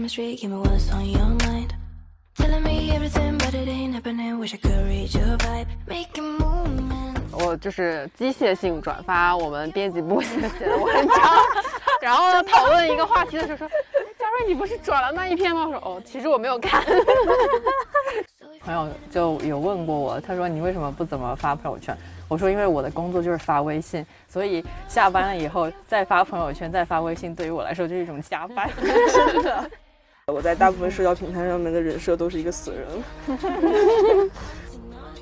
chemistry, give me what's on your mind. Telling me everything, but it ain't happening. Wish I could read your vibe, making movements. 我就是机械性转发我们编辑部写的文章，然后呢讨论一个话题的时候说，哎嘉瑞你不是转了那一篇吗？我说哦，其实我没有看。朋友就有问过我，他说你为什么不怎么发朋友圈？我说因为我的工作就是发微信，所以下班了以后再发朋友圈再发微信，对于我来说就是一种加班。真的。我在大部分社交平台上面的人设都是一个死人。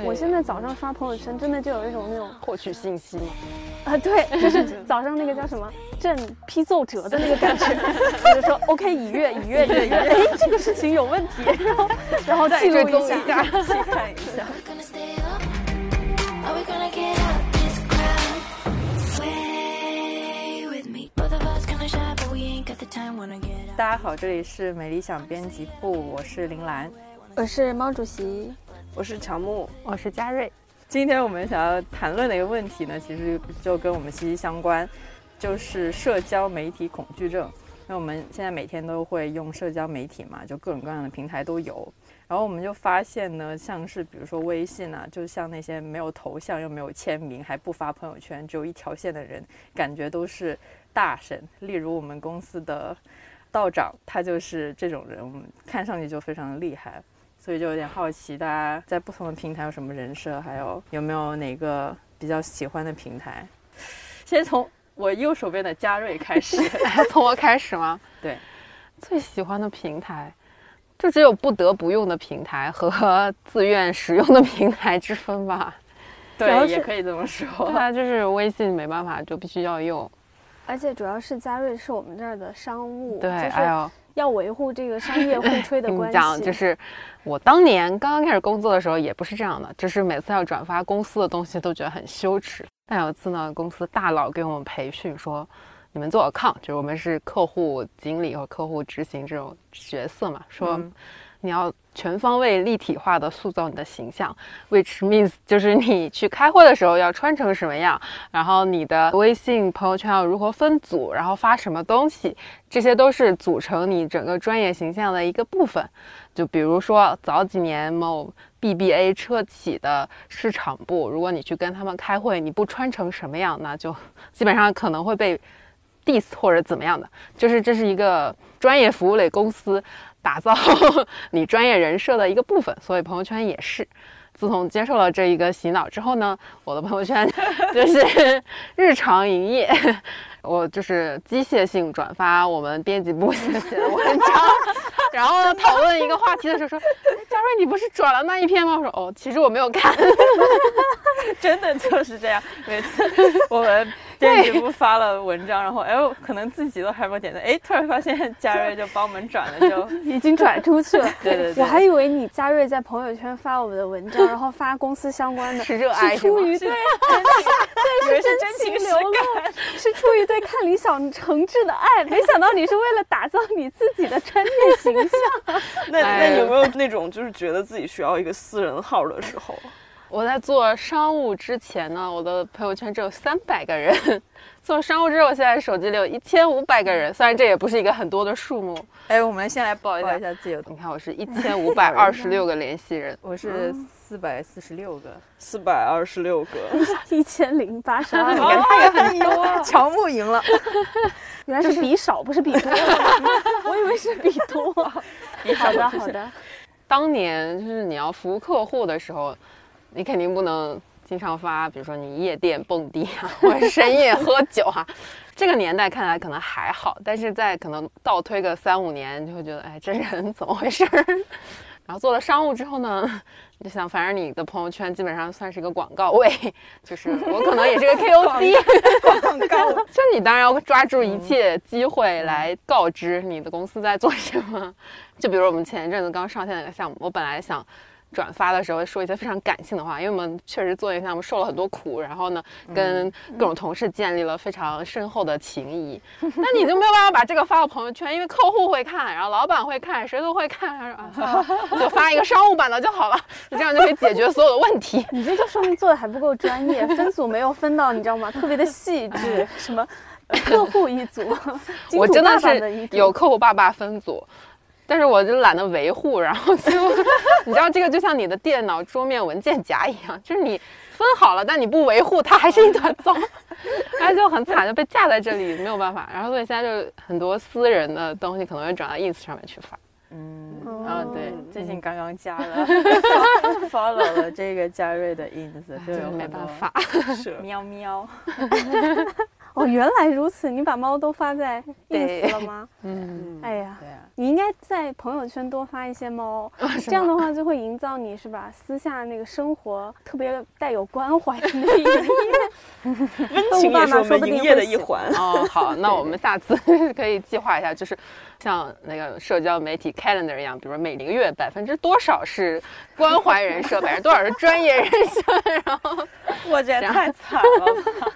我现在早上刷朋友圈，真的就有一种那种获取信息嘛。啊，对，就是早上那个叫什么朕批奏折的那个感觉，就是说 OK 已阅已阅已阅，哎，这个事情有问题，然后然后记录一下，细看一下。大家好，这里是美理想编辑部，我是林兰。我是毛主席，我是乔木，我是嘉瑞。今天我们想要谈论的一个问题呢，其实就跟我们息息相关，就是社交媒体恐惧症。那我们现在每天都会用社交媒体嘛，就各种各样的平台都有。然后我们就发现呢，像是比如说微信啊，就像那些没有头像又没有签名，还不发朋友圈，只有一条线的人，感觉都是大神。例如我们公司的道长，他就是这种人，我们看上去就非常的厉害。所以就有点好奇，大家在不同的平台有什么人设，还有有没有哪个比较喜欢的平台？先从我右手边的嘉瑞开始，从我开始吗？对，最喜欢的平台，就只有不得不用的平台和自愿使用的平台之分吧。对，也可以这么说。对啊，就是微信没办法，就必须要用。而且主要是嘉瑞是我们这儿的商务，对，就是要维护这个商业互 吹的关系。讲，就是我当年刚刚开始工作的时候也不是这样的，就是每次要转发公司的东西都觉得很羞耻。但有一次呢，公司大佬给我们培训说，你们做 account，就是我们是客户经理和客户执行这种角色嘛，说嗯你要全方位立体化的塑造你的形象，which means 就是你去开会的时候要穿成什么样，然后你的微信朋友圈要如何分组，然后发什么东西，这些都是组成你整个专业形象的一个部分。就比如说早几年某 BBA 车企的市场部，如果你去跟他们开会，你不穿成什么样，那就 基本上可能会被 diss 或者怎么样的。就是这是一个专业服务类公司打造 你专业人设的一个部分，所以朋友圈也是。自从接受了这一个洗脑之后呢，我的朋友圈 就是日常营业，我就是机械性转发我们编辑部写的文章，然后讨论一个话题的时候说，嘉瑞你不是转了那一篇吗？我说哦，其实我没有看。真的就是这样。每次我们编辑部发了文章，然后哎，我可能自己都还没点赞，哎，突然发现 嘉瑞就帮我们转了，就 已经转出去了。对对对我还以为你嘉瑞在朋友圈发我们的文章，然后发公司相关的，是热爱是出是吗于对以为是真真情流露，是出于对看理想诚挚的爱。没想到你是为了打造你自己的专业形象。那那有没有那种就是觉得自己需要一个私人号的时候？我在做商务之前呢，我的朋友圈只有三百个人。做商务之后，现在手机里有一千五百个人，虽然这也不是一个很多的数目。哎，我们先来报一下一下自己的你看，我是一千五百二十六个联系人。我是四百四十六个，四百二十六个，一千零八十二，个，他也很多，乔木赢了，原来是比少，不是比多。我以为是比多。好的，好的。当年就是你要服务客户的时候，你肯定不能经常发，比如说你夜店蹦迪啊，或者深夜喝酒啊。这个年代看来可能还好，但是在可能倒推个三五年，就会觉得，哎，这人怎么回事儿？然后做了商务之后呢，你就想，反正你的朋友圈基本上算是一个广告位，就是我可能也是个 KOC，广告。就你当然要抓住一切机会来告知你的公司在做什么。就比如我们前一阵子刚上线那个项目，我本来想转发的时候说一些非常感性的话，因为我们确实做一个项目受了很多苦，然后呢跟各种同事建立了非常深厚的情谊。那你就没有办法把这个发到朋友圈，因为客户会看，然后老板会看，谁都会看，然后 啊算了就发一个商务版的就好了，这样就可以解决所有的问题。你这就说明做的还不够专业，分组没有分到，你知道吗？特别的细致，什么客户 一组，我真的是有客户爸爸分组，但是我就懒得维护，然后就 你知道这个就像你的电脑桌面文件夹一样，就是你分好了，但你不维护，它还是一团糟，然 后就很惨，就被架在这里，没有办法。然后所以现在就很多私人的东西可能会转到 ins 上面去发。嗯，哦然后对，最近刚刚加了 follow 了这个嘉瑞的 ins，就有没办法，是喵喵。哦，原来如此，你把猫都发在对 ins 了吗？嗯，哎呀，对啊，你应该在朋友圈多发一些猫，这样的话就会营造你是吧？私下那个生活特别带有关怀的那一面。温情也是我们营业的一环。哦，好，那我们下次 可以计划一下，就是像那个社交媒体 calendar 一样，比如说每个月百分之多少是关怀人设，百分之多少是专业人设，然后我觉得太惨了吧！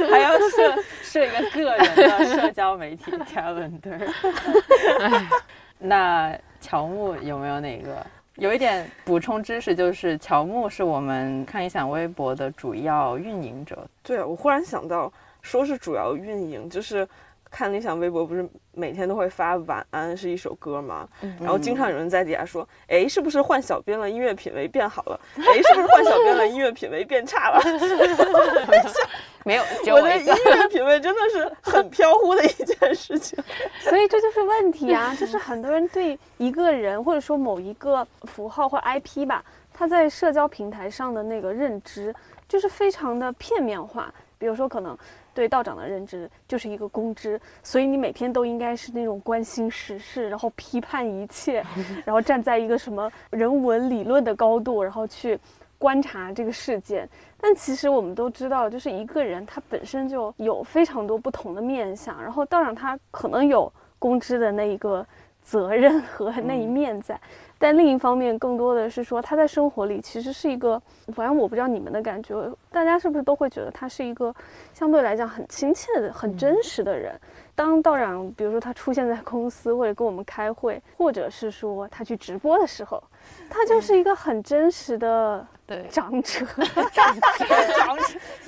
还要设设一个个人的社交媒体 calendar。那乔木有没有哪个？有一点补充知识，就是乔木是我们看理想微博的主要运营者。对，我忽然想到，说是主要运营，就是看理想微博不是每天都会发晚安是一首歌吗？然后经常有人在底下说，哎，是不是换小编了，音乐品味变好了？哎，是不是换小编了，音乐品味变差了？没有，我的音。乐品味真的是很飘忽的一件事情。所以这就是问题啊，就是很多人对一个人或者说某一个符号或 IP 吧，他在社交平台上的那个认知就是非常的片面化。比如说，可能对道长的认知就是一个公知，所以你每天都应该是那种关心时事，然后批判一切，然后站在一个什么人文理论的高度，然后去观察这个事件。但其实我们都知道，就是一个人他本身就有非常多不同的面相，然后道长他可能有公知的那一个责任和那一面在，但另一方面更多的是说他在生活里其实是一个，反正我不知道你们的感觉，大家是不是都会觉得他是一个相对来讲很亲切的、很真实的人。当道长比如说他出现在公司或者跟我们开会，或者是说他去直播的时候，他就是一个很真实的对，长者。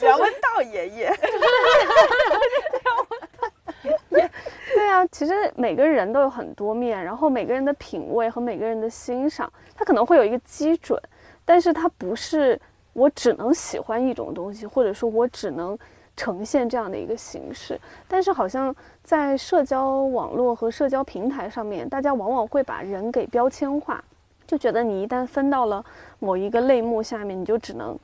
梁文道爷爷，对啊，其实每个人都有很多面，然后每个人的品味和每个人的欣赏，他可能会有一个基准，但是它不是我只能喜欢一种东西，或者说我只能呈现这样的一个形式。但是好像在社交网络和社交平台上面，大家往往会把人给标签化，就觉得你一旦分到了某一个类目下面，你就只能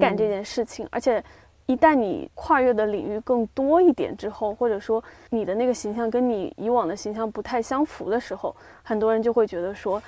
干这件事情，而且。一旦你跨越的领域更多一点之后，或者说你的那个形象跟你以往的形象不太相符的时候，很多人就会觉得说，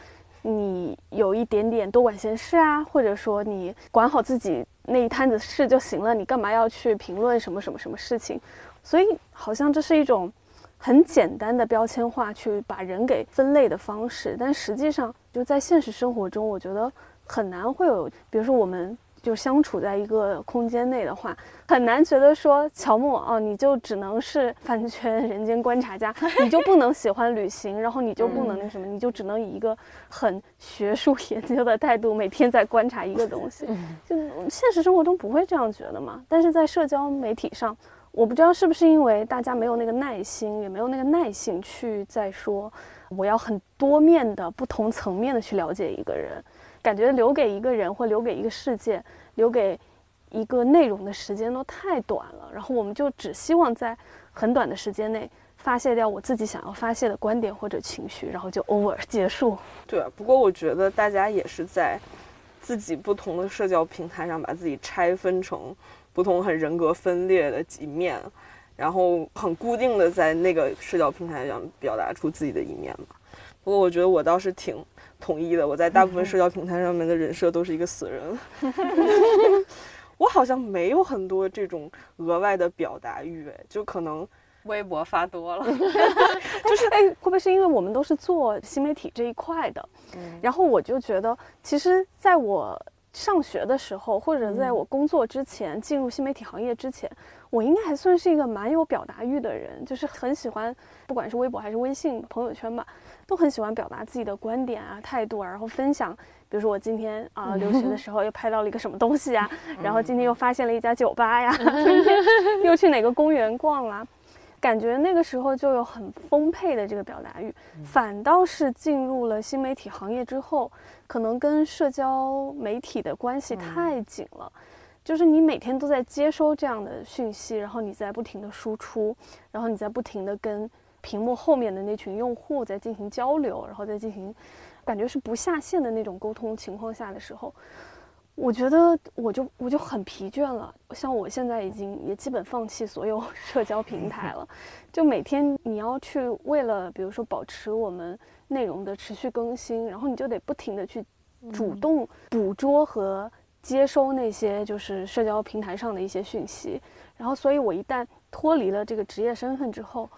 你有一点点多管闲事啊，或者说你管好自己那一摊子事就行了，你干嘛要去评论什么什么什么事情？所以好像这是一种很简单的标签化去把人给分类的方式，但实际上就在现实生活中，我觉得很难会有，比如说我们。就相处在一个空间内的话，很难觉得说乔木哦，你就只能是饭圈人间观察家，你就不能喜欢旅行，然后你就不能那什么，你就只能以一个很学术研究的态度每天在观察一个东西。就现实生活中不会这样觉得嘛？但是在社交媒体上，我不知道是不是因为大家没有那个耐心，也没有那个耐性去再说我要很多面的、不同层面的去了解一个人。感觉留给一个人或留给一个世界、留给一个内容的时间都太短了，然后我们就只希望在很短的时间内发泄掉我自己想要发泄的观点或者情绪，然后就 over 结束。对，不过我觉得大家也是在自己不同的社交平台上把自己拆分成不同很人格分裂的几面，然后很固定的在那个社交平台上表达出自己的一面嘛。不过我觉得我倒是挺。统一的，我在大部分社交平台上面的人设都是一个死人，我好像没有很多这种额外的表达欲，哎，就可能微博发多了，就是哎，会不会是因为我们都是做新媒体这一块的？嗯，然后我就觉得，其实在我上学的时候，或者在我工作之前，进入新媒体行业之前，我应该还算是一个蛮有表达欲的人，就是很喜欢，不管是微博还是微信朋友圈吧。都很喜欢表达自己的观点啊、态度啊，然后分享。比如说我今天啊留学的时候又拍到了一个什么东西啊，然后今天又发现了一家酒吧呀，今天 又去哪个公园逛啦。感觉那个时候就有很丰沛的这个表达欲，反倒是进入了新媒体行业之后，可能跟社交媒体的关系太紧了。就是你每天都在接收这样的讯息，然后你在不停的输出，然后你在不停的跟屏幕后面的那群用户在进行交流，然后再进行，感觉是不下线的那种沟通情况下的时候，我觉得我就我就很疲倦了。像我现在已经也基本放弃所有 社交平台了，就每天你要去为了比如说保持我们内容的持续更新，然后你就得不停的去主动捕捉和。接收那些就是社交平台上的一些讯息，然后，所以我一旦脱离了这个职业身份之后，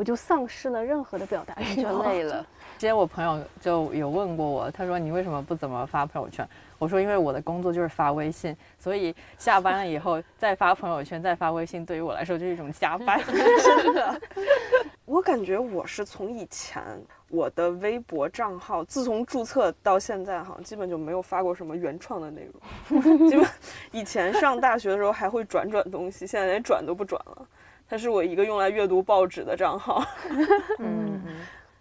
我就丧失了任何的表达欲，就累了。之前我朋友就有问过我，他说你为什么不怎么发朋友圈？我说因为我的工作就是发微信，所以下班了以后再发朋友圈、再发微信，对于我来说就是一种加班。真的，我感觉我是从以前。我的微博账号自从注册到现在，好像基本就没有发过什么原创的内容。基本以前上大学的时候还会转转东西，现在连转都不转了。它是我一个用来阅读报纸的账号。嗯。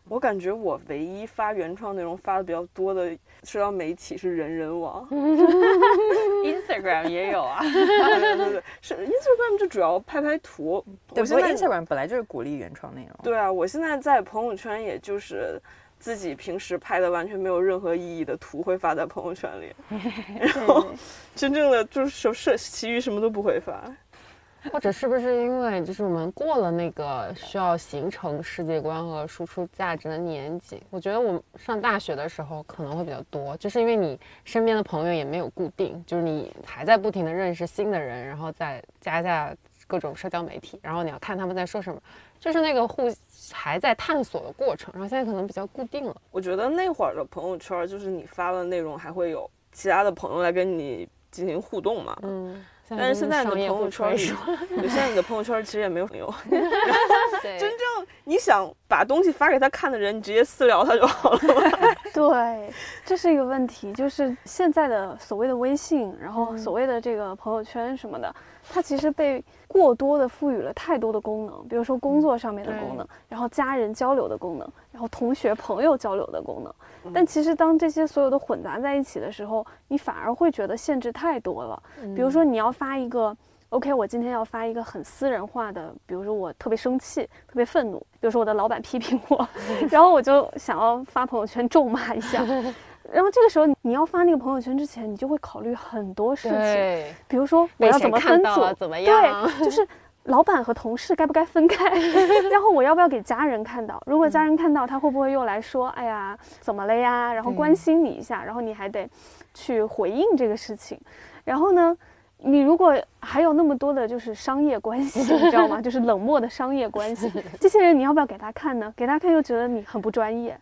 我感觉我唯一发原创内容发的比较多的社交媒体是人人网，Instagram 也有啊，对对对，是 Instagram 就主要拍拍图。对，不过 Instagram 本来就是鼓励原创内容。对啊，我现在在朋友圈也就是自己平时拍的完全没有任何意义的图会发在朋友圈里，然后真正的就是社其余什么都不会发。或者是不是因为就是我们过了那个需要形成世界观和输出价值的年纪？我觉得我们上大学的时候可能会比较多，就是因为你身边的朋友也没有固定，就是你还在不停的认识新的人，然后再加下各种社交媒体，然后你要看他们在说什么，就是那个互还在探索的过程。然后现在可能比较固定了。我觉得那会儿的朋友圈，就是你发的内容还会有其他的朋友来跟你进行互动嘛。嗯。但是现在你的朋友圈里，现在你的朋友圈其实也没有朋友。真正你想把东西发给他看的人，你直接私聊他就好了。对，这是一个问题，就是现在的所谓的微信，然后所谓的这个朋友圈什么的，它其实被过多的赋予了太多的功能，比如说工作上面的功能，然后家人交流的功能，然后同学朋友交流的功能。但其实当这些所有的混杂在一起的时候，你反而会觉得限制太多了。比如说你要发一个，OK，我今天要发一个很私人化的，比如说我特别生气、特别愤怒，比如说我的老板批评我，然后我就想要发朋友圈咒骂一下。然后这个时候你要发那个朋友圈之前，你就会考虑很多事情，比如说我要怎么分组，怎么样，对，就是。老板和同事该不该分开？然后我要不要给家人看到？如果家人看到，他会不会又来说：“哎呀，怎么了呀？”然后关心你一下，然后你还得去回应这个事情。然后呢，你如果还有那么多的就是商业关系，你知道吗？就是冷漠的商业关系，这些人你要不要给他看呢？给他看又觉得你很不专业。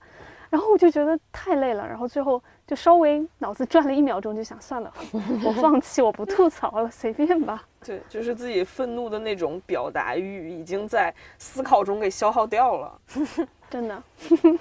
然后我就觉得太累了，然后最后就稍微脑子转了一秒钟，就想算了，我放弃，我不吐槽了，随便吧。对，就是自己愤怒的那种表达欲，已经在思考中给消耗掉了。真的，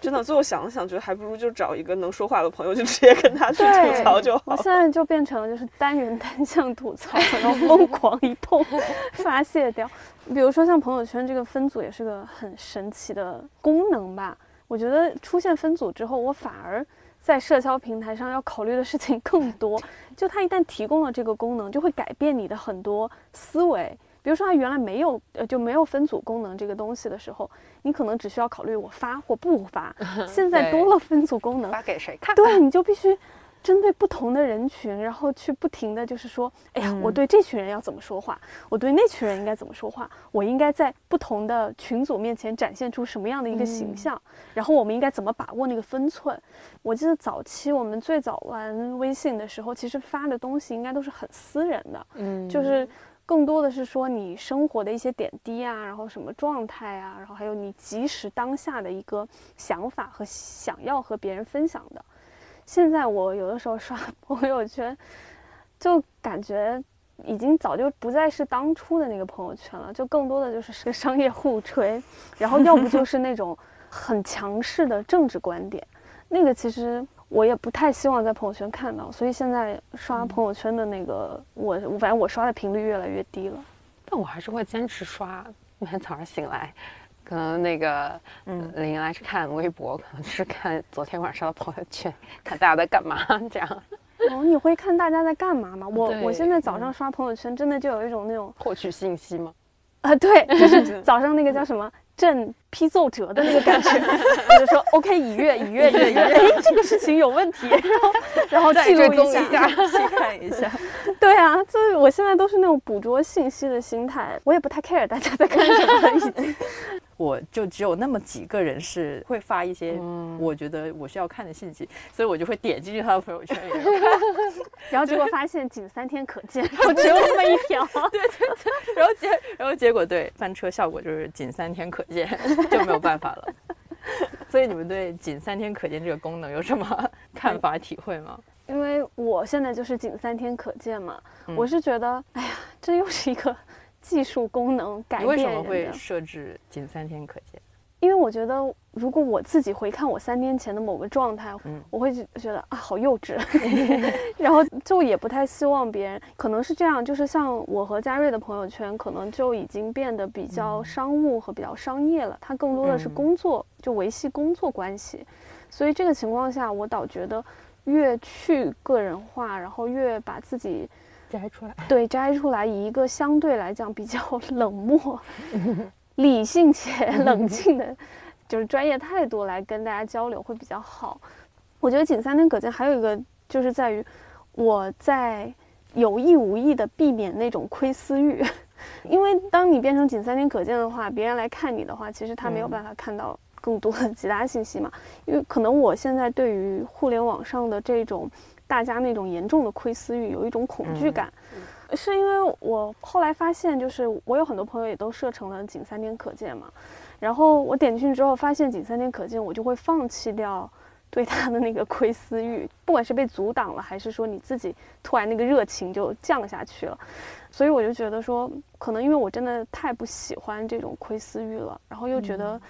真的。最后想了想，觉得还不如就找一个能说话的朋友，就直接跟他去吐槽就好。我现在就变成了就是单人单向吐槽，然后疯狂一通 发泄掉。比如说像朋友圈这个分组，也是个很神奇的功能吧。我觉得出现分组之后，我反而在社交平台上要考虑的事情更多。就它一旦提供了这个功能，就会改变你的很多思维。比如说，它原来没有呃就没有分组功能这个东西的时候，你可能只需要考虑我发或不发。现在多了分组功能，发给谁看？对，你就必须。针对不同的人群，然后去不停的就是说，哎呀，我对这群人要怎么说话，我对那群人应该怎么说话，我应该在不同的群组面前展现出什么样的一个形象，然后我们应该怎么把握那个分寸。我记得早期我们最早玩微信的时候，其实发的东西应该都是很私人的，嗯，就是更多的是说你生活的一些点滴啊，然后什么状态啊，然后还有你即时当下的一个想法和想要和别人分享的。现在我有的时候刷 朋友圈，就感觉已经早就不再是当初的那个朋友圈了，就更多的就是是个商业互吹，然后要不就 是那种很强势的政治观点，那个其实我也不太希望在朋友圈看到，所以现在刷朋友圈的那个我，反正我刷的频率越来越低了，但我还是会坚持刷。每天早上醒来，可能那个嗯林来是看微博，可能是看昨天晚上的朋友圈，看大家在干嘛 这样哦，你会看大家在干嘛吗？我我现在早上刷朋友圈，真的就有一种那种获取信息吗？啊，对，就是 早上那个叫什么朕批奏折的那个感觉，我就说 OK 已阅已阅已阅，哎，这个事情有问题，然后然后记录一下，细看一下。对啊，就是我现在都是那种捕捉信息的心态，我也不太 care 大家在干什么了，已经。我就只有那么几个人是会发一些嗯我觉得我需要看的信息，所以我就会点进去他的朋友圈里面看，然后结果发现仅三天可见，然后只有那么一条。对对对然后结然后结果对翻车效果就是仅三天可见，就没有办法了。所以你们对仅三天可见这个功能有什么看法体会吗？因为我现在就是仅三天可见嘛，嗯我是觉得，哎呀，这又是一个技术功能改变人为什么会设置仅三天可见？因为我觉得，如果我自己回看我三天前的某个状态，嗯。我会觉觉得啊，好幼稚，然后就也不太希望别人，可能是这样，就是像我和嘉瑞的朋友圈，可能就已经变得比较商务和比较商业了，它更多的是嗯工作，就维系工作关系，所以这个情况下，我倒觉得越去个人化，然后越把自己摘出来，对摘出来，以一个相对来讲比较冷漠、理性且 冷静的，就是专业态度来跟大家交流会比较好。我觉得仅三天可见，还有一个就是在于我在有意无意的避免那种窥私欲，因为当你变成仅三天可见的话，别人来看你的话，其实他没有嗯办法看到更多的其他信息嘛。因为可能我现在对于互联网上的这种大家那种严重的窥私欲有一种恐惧嗯。感，是因为我后来发现，就是我有很多朋友也都设成了仅三天可见嘛，然后我点进去之后发现仅三天可见，我就会放弃掉对他的那个窥私欲，不管是被阻挡了，还是说你自己突然那个热情就降下去了，所以我就觉得说，可能因为我真的太不喜欢这种窥私欲了，然后又觉得。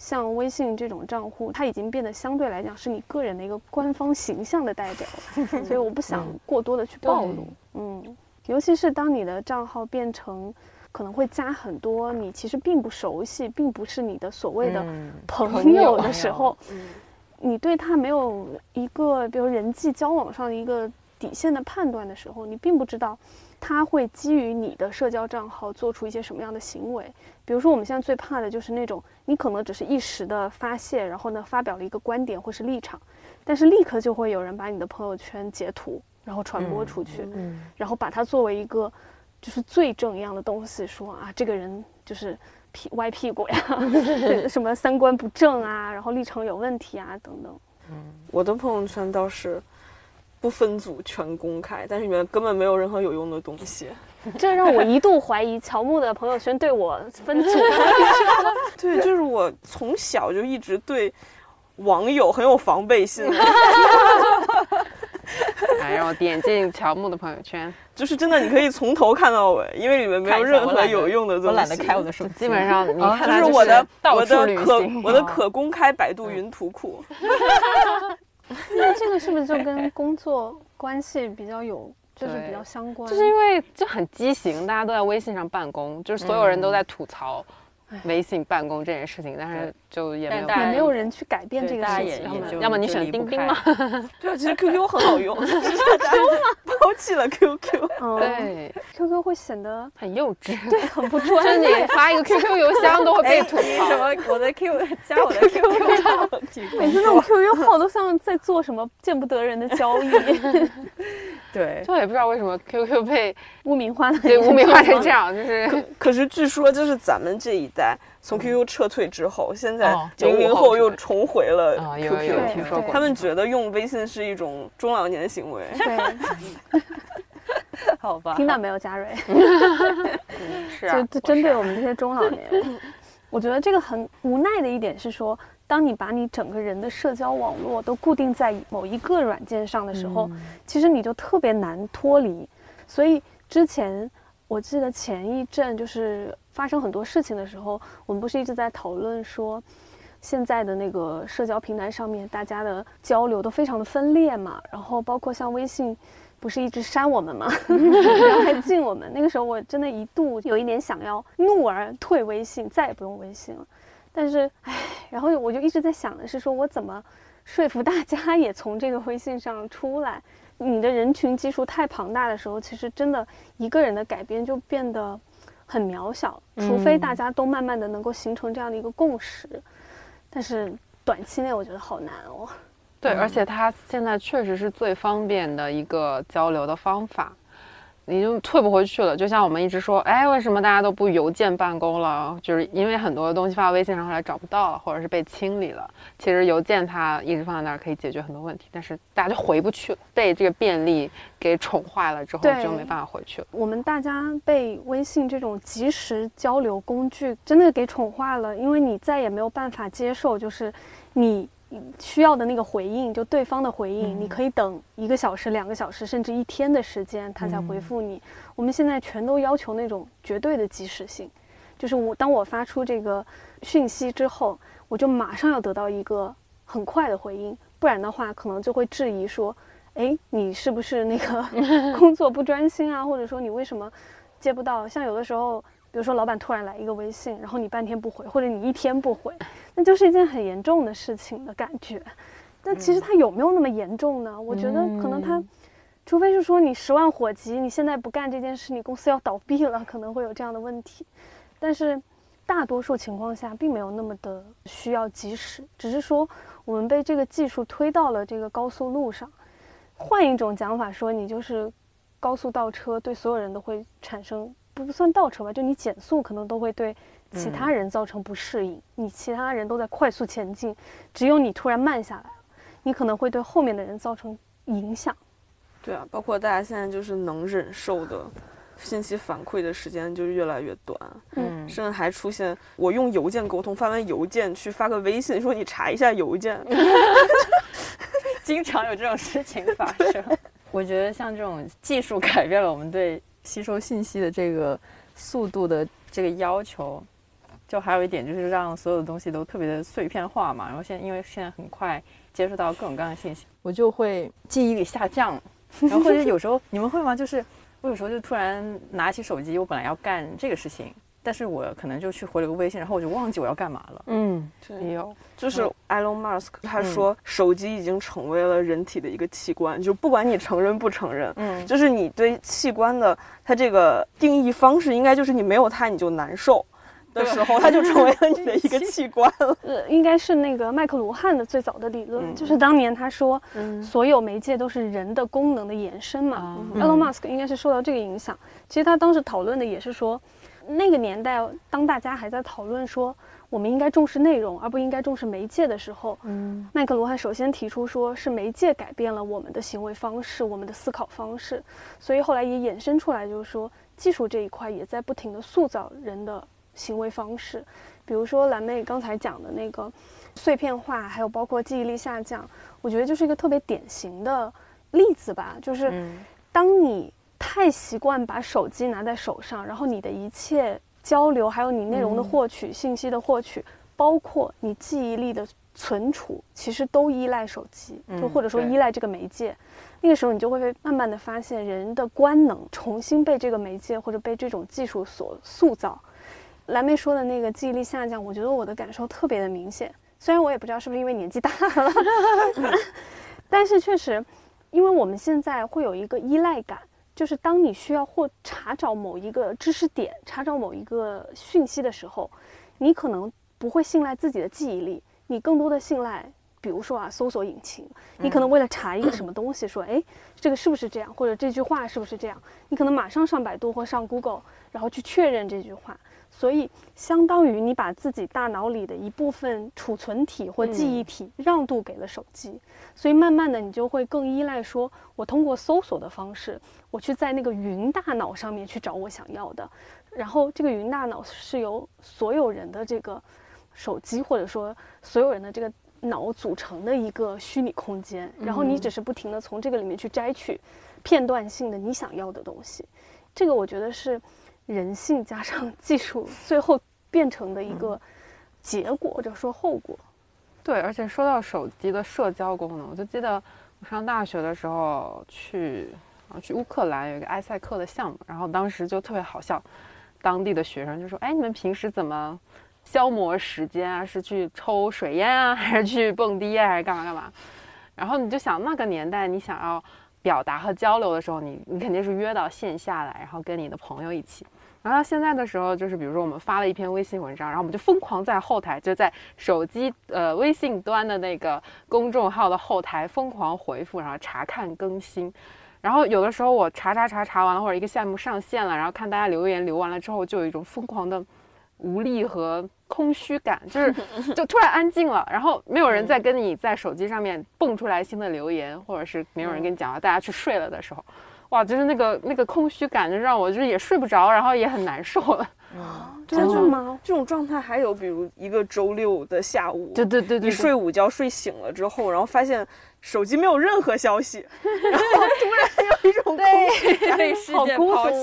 像微信这种账户，它已经变得相对来讲是你个人的一个官方形象的代表了，所以我不想过多的去暴露。嗯，尤其是当你的账号变成可能会加很多你其实并不熟悉，并不是你的所谓的嗯朋朋友友的时候，嗯你对他没有一个比如人际交往上的一个底线的判断的时候，你并不知道他会基于你的社交账号做出一些什么样的行为。比如说，我们现在最怕的就是那种你可能只是一时的发泄，然后呢发表了一个观点或是立场，但是立刻就会有人把你的朋友圈截图，然后传播出去，嗯，然后把它作为一个就是罪证一样的东西，说啊这个人就是屁歪屁股呀，什么三观不正啊，然后立场有问题啊等等。嗯我的朋友圈倒是不分组全公开，但是里面根本没有任何有用的东西。这让我一度怀疑乔木的朋友圈对我分组。对，就是我从小就一直对网友很有防备心，来让我点进乔木的朋友圈，就是真的你可以从头看到尾，因为里面没有任何有用的东西。我懒得开我的手机，基本上你看就是我的到我的可行，我的可公开百度云图库。那这个是不是就跟工作关系比较有，就是比较相关？就是因为就很畸形，大家都在微信上办公，就是所有人都在吐槽微信办公这件事情，但是就也没有也没有人去改变这个对大家事情。也要么你选钉钉嘛 对啊，其实 QQ 很好用，只 是 大家抛弃了 QQ。嗯。对，，QQ 会显得很幼稚，对很不就是你。发一个 QQ 邮箱都会被吐槽。什。么？我的 Q 加我的 QQ 号，每次那种 QQ 号都像在做什么见不得人的交易，对，就也不知道为什么 QQ 被污名化了。对污名化成这样，就是可是据说就是咱们这一代从 QQ 撤退之后，现在哦零零后后又重回了 QQ，听说过，他们觉得用微信是一种中老年行为。对，好吧，听到没有，嘉瑞？是啊就，针对我们这些中老年人，我觉得这个很无奈的一点是说，当你把你整个人的社交网络都固定在某一个软件上的时候，嗯。其实你就特别难脱离。所以之前我记得前一阵就是发生很多事情的时候，我们不是一直在讨论说，现在的那个社交平台上面，大家的交流都非常的分裂嘛，然后包括像微信，不是一直删我们嘛，然后还禁我们。那个时候我真的一度有一点想要怒而退微信，再也不用微信了。但是，唉，然后我就一直在想的是，说我怎么说服大家也从这个微信上出来？你的人群基数太庞大的时候，其实真的一个人的改变就变得很渺小，除非大家都慢慢的能够形成这样的一个共识。但是短期内我觉得好难哦。对，而且它现在确实是最方便的一个交流的方法，你就退不回去了。就像我们一直说，哎，为什么大家都不邮件办公了？就是因为很多东西发微信上后来找不到了，或者是被清理了。其实邮件它一直放在那儿可以解决很多问题，但是大家就回不去了，被这个便利给宠坏了之后就没办法回去了。我们大家被微信这种即时交流工具真的给宠坏了，因为你再也没有办法接受，就是你需要的那个回应，就对方的回应，你可以等一个小时、两个小时，甚至一天的时间，他才回复你。我们现在全都要求那种绝对的及时性，就是我当我发出这个讯息之后，我就马上要得到一个很快的回应，不然的话，可能就会质疑说，哎，你是不是那个 工作不专心啊？或者说你为什么接不到？像有的时候，比如说老板突然来一个微信，然后你半天不回，或者你一天不回，那就是一件很严重的事情的感觉。但其实它有没有那么严重呢？我觉得可能它，除非是说你十万火急，你现在不干这件事，你公司要倒闭了，可能会有这样的问题。但是大多数情况下，并没有那么的需要及时，只是说我们被这个技术推到了这个高速路上。换一种讲法说，你就是高速倒车，对所有人都会产生不不算倒车吧，就你减速可能都会对其他人造成不适应。你其他人都在快速前进，只有你突然慢下来了，你可能会对后面的人造成影响。对啊，包括大家现在就是能忍受的信息反馈的时间就越来越短，嗯，甚至还出现我用邮件沟通，发完邮件去发个微信说你查一下邮件，经常有这种事情发生。我觉得像这种技术改变了我们对吸收信息的这个速度的这个要求，就还有一点就是让所有的东西都特别的碎片化嘛。然后现在因为现在很快接触到各种各样的信息，我就会记忆力下降。然后或者有时候你们会吗？就是我有时候就突然拿起手机，我本来要干这个事情，但是我可能就去回了个微信，然后我就忘记我要干嘛了。嗯，对也有，就是 Elon Musk 他说手机已经成为了人体的一个器官，就不管你承认不承认，嗯，就是你对器官的它这个定义方式，应该就是你没有它你就难受的时候，它就成为了你的一个器官了。呃，应该是那个麦克卢汉的最早的理论，嗯就是当年他说，嗯所有媒介都是人的功能的延伸嘛。啊 Elon Musk 应该是受到这个影响。其实他当时讨论的也是说，那个年代当大家还在讨论说我们应该重视内容而不应该重视媒介的时候，嗯麦克罗汉首先提出说是媒介改变了我们的行为方式、我们的思考方式，所以后来也衍生出来，就是说技术这一块也在不停的塑造人的行为方式。比如说蓝妹刚才讲的那个碎片化，还有包括记忆力下降，我觉得就是一个特别典型的例子吧。就是嗯当你太习惯把手机拿在手上，然后你的一切交流，还有你内容的获取、信息的获取，包括你记忆力的存储，其实都依赖手机，就嗯或者说依赖这个媒介。那个时候，你就会慢慢的发现，人的官能重新被这个媒介或者被这种技术所塑造。蓝妹说的那个记忆力下降，我觉得我的感受特别的明显。虽然我也不知道是不是因为年纪大了，但是确实，因为我们现在会有一个依赖感，就是当你需要或查找某一个知识点、查找某一个讯息的时候，你可能不会信赖自己的记忆力，你更多的信赖，比如说啊，搜索引擎。你可能为了查一个什么东西，说，哎，这个是不是这样，或者这句话是不是这样，你可能马上上百度或上 Google，然后去确认这句话。所以，相当于你把自己大脑里的一部分储存体或记忆体让渡给了手机，所以慢慢的你就会更依赖说，我通过搜索的方式，我去在那个云大脑上面去找我想要的，然后这个云大脑是由所有人的这个手机或者说所有人的这个脑组成的一个虚拟空间，然后你只是不停的从这个里面去摘取片段性的你想要的东西，这个我觉得是人性加上技术最后变成的一个结果或者说后果。对，而且说到手机的社交功能，我就记得我上大学的时候去，啊去乌克兰有一个埃塞克的项目，然后当时就特别好笑，当地的学生就说：“哎，你们平时怎么消磨时间啊？是去抽水烟啊，还是去蹦迪啊，还是干嘛干嘛？”然后你就想那个年代，你想要表达和交流的时候，你你肯定是约到线下来，然后跟你的朋友一起。然后现在的时候，就是比如说我们发了一篇微信文章，然后我们就疯狂在后台，就在手机呃微信端的那个公众号的后台疯狂回复，然后查看更新。然后有的时候我查查查查完了，或者一个项目上线了，然后看大家留言留完了之后，就有一种疯狂的无力和空虚感，就是就突然安静了，然后没有人再跟你在手机上面蹦出来新的留言，或者是没有人跟你讲话，大家去睡了的时候。哇，就是那个那个空虚感，就让我就是也睡不着，然后也很难受了。真的吗？这种状态还有，比如一个周六的下午，对对对对，你睡午觉睡醒了之后，然后发现手机没有任何消息，然后突然有一种空虚感，被世界抛弃。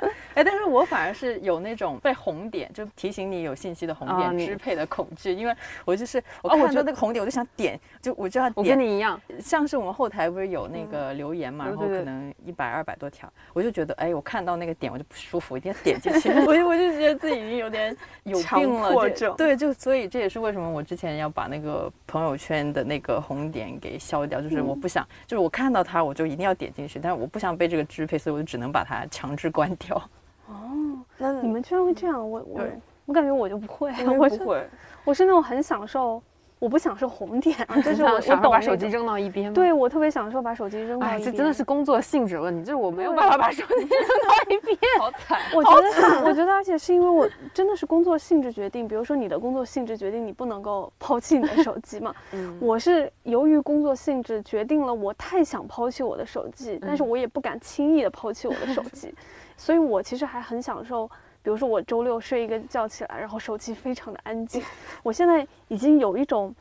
哎，但是我反而是有那种被红点，就提醒你有信息的红点支配的恐惧，因为我就是我看到那个红点，我就想点，就我就要点。我跟你一样，像是我们后台不是有那个留言嘛，然后可能一百二百多条，我就觉得哎，我看到那个点我就不舒服，一定要点进去。我就我就觉得自己已经有点 有病了，对，就所以这也是为什么我之前要把那个朋友圈的那个红点给消掉，就是我不想，就是我看到它我就一定要点进去，但是我不想被这个支配，所以我就只能把它强制关掉。哦，那你们居然会这样？我我我感觉我就不会，我不会，我是那种很享受，我不享受红点，就是我我把手机扔到一边。对我特别享受把手机扔到一边。这真的是工作性质问题，就是我没有办法把手机扔到 一边，好惨。我觉得，我觉得，而且是因为我真的是工作性质决定。比如说你的工作性质决定你不能够抛弃你的手机嘛。嗯。我是由于工作性质决定了我太想抛弃我的手机，但是我也不敢轻易的抛弃我的手机。所以，我其实还很享受，比如说我周六睡一个觉起来，然后手机非常的安静。我现在已经有一种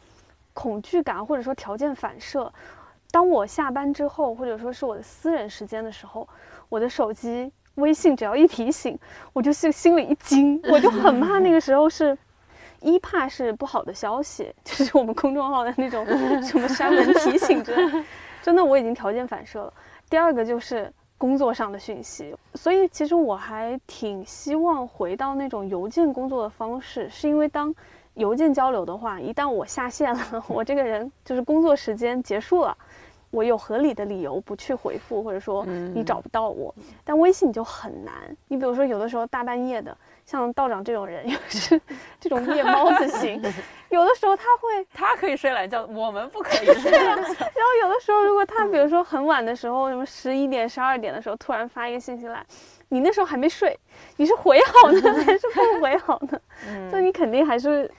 恐惧感，或者说条件反射。当我下班之后，或者说是我的私人时间的时候，我的手机微信只要一提醒，我就心心里一惊，我就很怕那个时候是，一怕是不好的消息，就是我们公众号的那种什么 删文提醒之类，真的我已经条件反射了。第二个就是。工作上的讯息，所以其实我还挺希望回到那种邮件工作的方式，是因为当邮件交流的话，一旦我下线了，我这个人就是工作时间结束了，我有合理的理由不去回复，或者说你找不到我，但微信就很难。你比如说有的时候大半夜的。像道长这种人，又是这种夜猫子型，有的时候他会，他可以睡懒觉，我们不可以 睡。然后有的时候，如果他比如说很晚的时候，什么十一点、十二点的时候，突然发一个信息来，你那时候还没睡，你是回好呢，还是不回好呢？所以你肯定还是。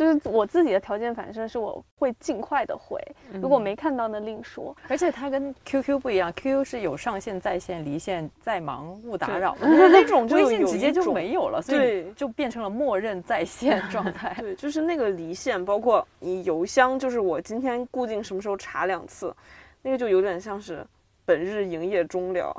就是我自己的条件反射是我会尽快的回，如果没看到那另说。而且它跟 QQ 不一样，QQ 是有上线、在线、离线、在忙、勿打扰，那种微信直接就没有了，所以就变成了默认在线 状态。对，就是那个离线，包括你邮箱，就是我今天固定什么时候查两次，那个就有点像是。本日营业终了，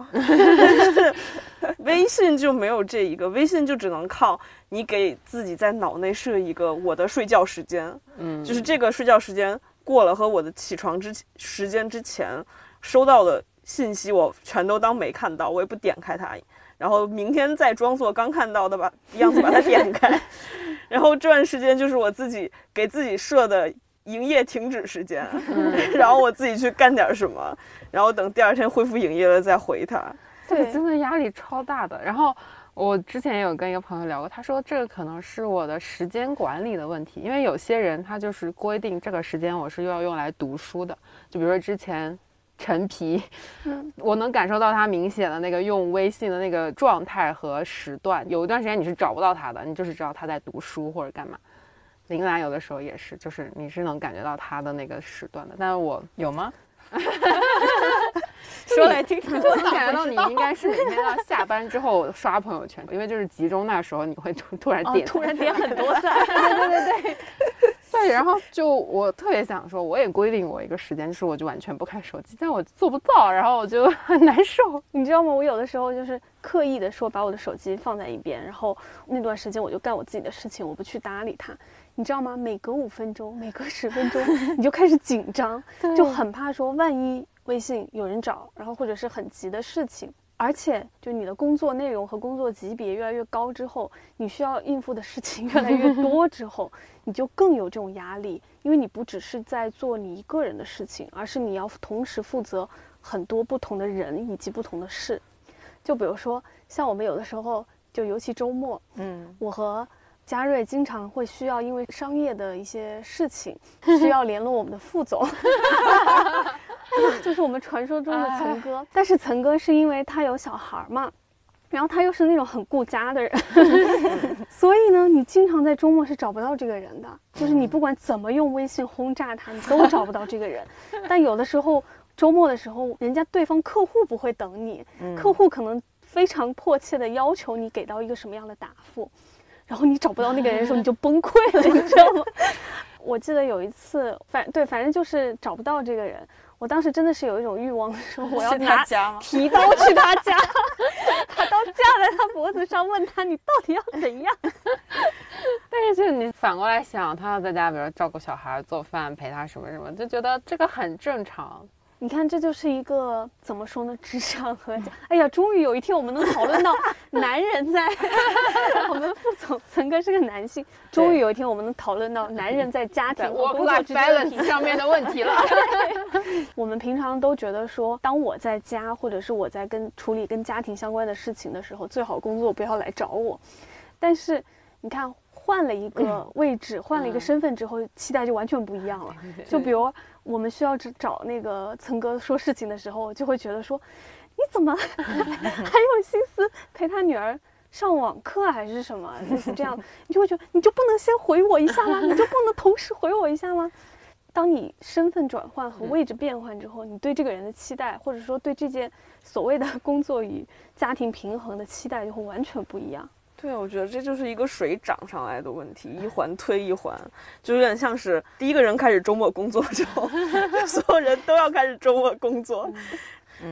微信就没有这一个，微信就只能靠你给自己在脑内设一个我的睡觉时间，嗯，就是这个睡觉时间过了和我的起床之时间之前收到的信息，我全都当没看到，我也不点开它，然后明天再装作刚看到的吧样子把它点开，然后这段时间就是我自己给自己设的。营业停止时间 然后我自己去干点什么，然后等第二天恢复营业了再回他。对，真的压力超大的。然后我之前也有跟一个朋友聊过，他说这个可能是我的时间管理的问题，因为有些人他就是规定这个时间我是又要用来读书的，就比如说之前陈皮，我能感受到他明显的那个用微信的那个状态和时段，有一段时间你是找不到他的，你就是知道他在读书或者干嘛。林兰有的时候也是，就是你是能感觉到他的那个时段的，但是我有吗？说来听听。我能感觉到你应该是每天要下班之后刷朋友圈，因为就是集中那时候你会突突然点，突然点很多赞。对对对对。对，然后就我特别想说，我也规定我一个时间，就是我就完全不看手机，但我做不到，然后我就很 难受。你知道吗？我有的时候就是刻意的说把我的手机放在一边，然后那段时间我就干我自己的事情，我不去搭理他。你知道吗？每隔五分钟，每隔十分钟，你就开始紧张，就很怕说万一微信有人找，然后或者是很急的事情。而且，就你的工作内容和工作级别越来越高之后，你需要应付的事情越来越多之后，你就更有这种压力，因为你不只是在做你一个人的事情，而是你要同时负责很多不同的人以及不同的事。就比如说，像我们有的时候，就尤其周末，嗯，我和嘉瑞经常会需要因为商业的一些事情，需要联络我们的副总。就是我们传说中的岑哥，但是岑哥是因为他有小孩嘛，然后他又是那种很顾家的人，所以呢，你经常在周末是找不到这个人的，就是你不管怎么用微信轰炸他，你都找不到这个人。但有的时候周末的时候，人家对方客户不会等你，客户可能非常迫切的要求你给到一个什么样的答复，然后你找不到那个人的时候，你就崩溃了，你知道吗？我记得有一次，反对，反正就是找不到这个人。我当时真的是有一种欲望，说我要是拿他家？提刀去他家，把刀架在他脖子上，问他你到底要怎样？但是就是你反过来想，他要在家，比如照顾小孩、做饭、陪他什么什么，就觉得这个很正常。你看，这就是一个怎么说呢？职场和家。哎呀，终于有一天我们能讨论到 男人在 我们副总曾哥是个男性，终于有一天我们能讨论到男人在家庭工作之间的上面的问题了。我们平常都觉得说，当我在家，或者是我在跟处理跟家庭相关的事情的时候，最好工作不要来找我。但是你看，换了一个位置，换了一个身份之后，期待就完全不一样了。就比如我们需要找找那个岑哥说事情的时候，就会觉得说，你怎么 还有心思陪他女儿？上网课还是什么，就是这样，你就会觉得你就不能先回我一下吗？你就不能同时回我一下吗？当你身份转换和位置变换之后，你对这个人的期待，或者说对这件所谓的工作与家庭平衡的期待，就会完全不一样。对，我觉得这就是一个水涨上来的问题，一环推一环，就有点像是第一个人开始周末工作之后，所有人都要开始周末工作，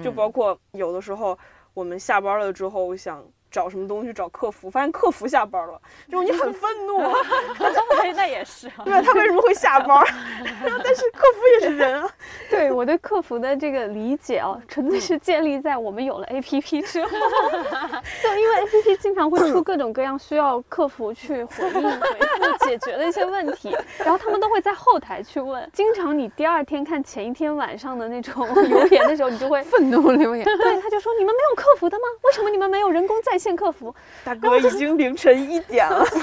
就包括有的时候我们下班了之后想。找什么东西找客服，发现客服下班了，这种你很愤怒，哎，那也是啊，对他为什么会下班？但是客服也是人啊。对我对客服的这个理解啊，纯粹是建立在我们有了 APP 之后，就因为 APP 经常会出各种各样需要客服去回应、回复、解决的一些问题，然后他们都会在后台去问。经常你第二天看前一天晚上的那种留言的时候，你就会愤怒留言。对，他就说你们没有客服的吗？为什么你们没有人工在线客服？大哥已经凌晨一点了。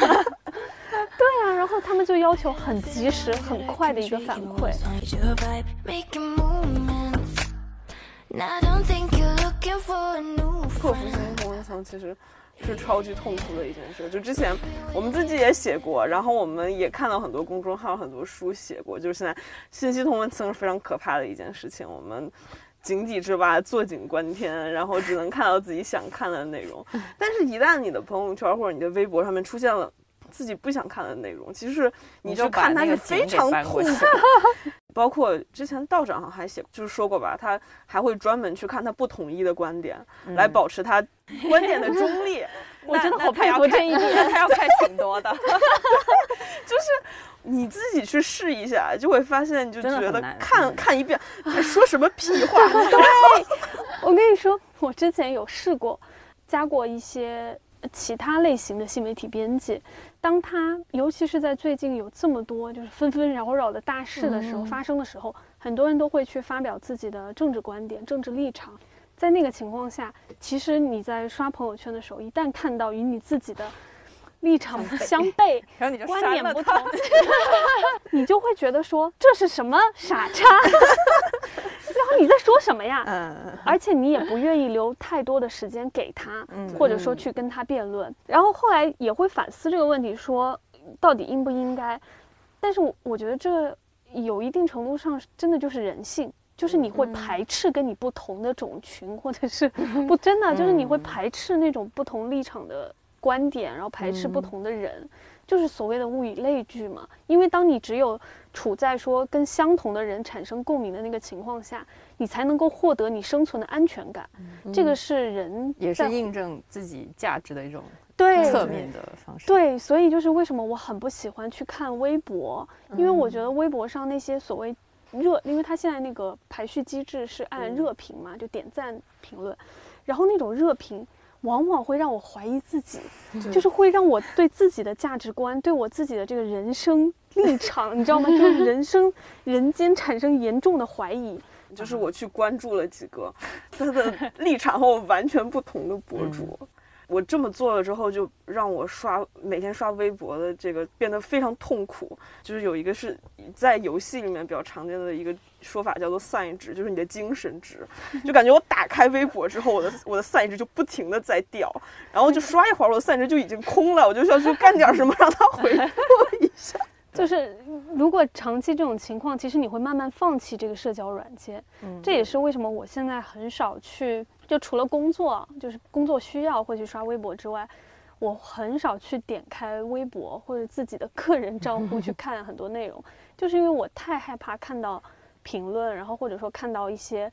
对啊，然后他们就要求很及时、很快的一个反馈。客服 friend. 性同文层其实是超级痛苦的一件事。就之前我们自己也写过，然后我们也看到很多公众号、很多书写过，就是现在信息同文层是非常可怕的一件事情。我们井底之蛙，坐井观天，然后只能看到自己想看的内容。但是，一旦你的朋友圈或者你的微博上面出现了自己不想看的内容，其实你去就看它是那个非常痛苦的。包括之前道长好像还写，就是说过吧，他还会专门去看他不统一的观点，来保持他观点的中立。我真的好佩服他要看这一点。他要看挺多的，你自己去试一下，就会发现，你就觉得看嗯看一遍，还说什么屁话。对 我跟你说，我之前有试过，加过一些其他类型的新媒体编辑。当他尤其是在最近有这么多就是纷纷扰扰的大事的时候、发生的时候，很多人都会去发表自己的政治观点、政治立场。在那个情况下，其实你在刷朋友圈的时候，一旦看到与你自己的立场相悖、然后你就观点不同 你就会觉得说这是什么傻叉，然后你在说什么呀？嗯，而且你也不愿意留太多的时间给他，嗯或者说去跟他辩论。然后后来也会反思这个问题，说到底应不应该？但是我我觉得这有一定程度上真的就是人性，就是你会排斥跟你不同的种群，或者是不真的就是你会排斥那种不同立场的观点，然后排斥不同的人。就是所谓的物以类聚嘛。因为当你只有处在说跟相同的人产生共鸣的那个情况下，你才能够获得你生存的安全感。这个是人也是在印证自己价值的一种对侧面的方式。对，所以就是为什么我很不喜欢去看微博，因为我觉得微博上那些所谓热，因为它现在那个排序机制是按热评嘛，就点赞评论，然后那种热评往往会让我怀疑自己，就是会让我对自己的价值观、对我自己的这个人生立场，你知道吗？就是人生人间产生严重的怀疑。就是我去关注了几个他的立场和我完全不同的博主。我这么做了之后，就让我刷每天刷微博的这个变得非常痛苦。就是有一个是在游戏里面比较常见的一个说法，叫做散值，就是你的精神值。就感觉我打开微博之后，我的我的散值就不停的在掉，然后就刷一会儿，我的散值就已经空了，我就需要去干点什么让它回复一下。就是如果长期这种情况，其实你会慢慢放弃这个社交软件。嗯这也是为什么我现在很少去，就除了工作，就是工作需要会去刷微博之外，我很少去点开微博或者自己的个人账户去 看很多内容，就是因为我太害怕看到评论，然后或者说看到一些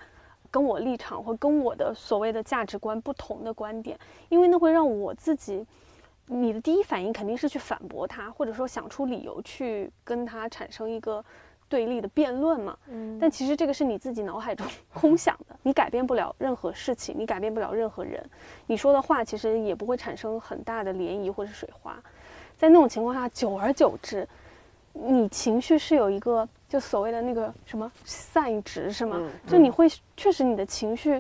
跟我立场或跟我的所谓的价值观不同的观点，因为那会让我自己。你的第一反应肯定是去反驳他，或者说想出理由去跟他产生一个对立的辩论嘛。嗯但其实这个是你自己脑海中 空想的，你改变不了任何事情，你改变不了任何人，你说的话其实也不会产生很大的涟漪或者水花。在那种情况下，久而久之，你情绪是有一个就所谓的那个什么散值是吗？嗯就你会确实你的情绪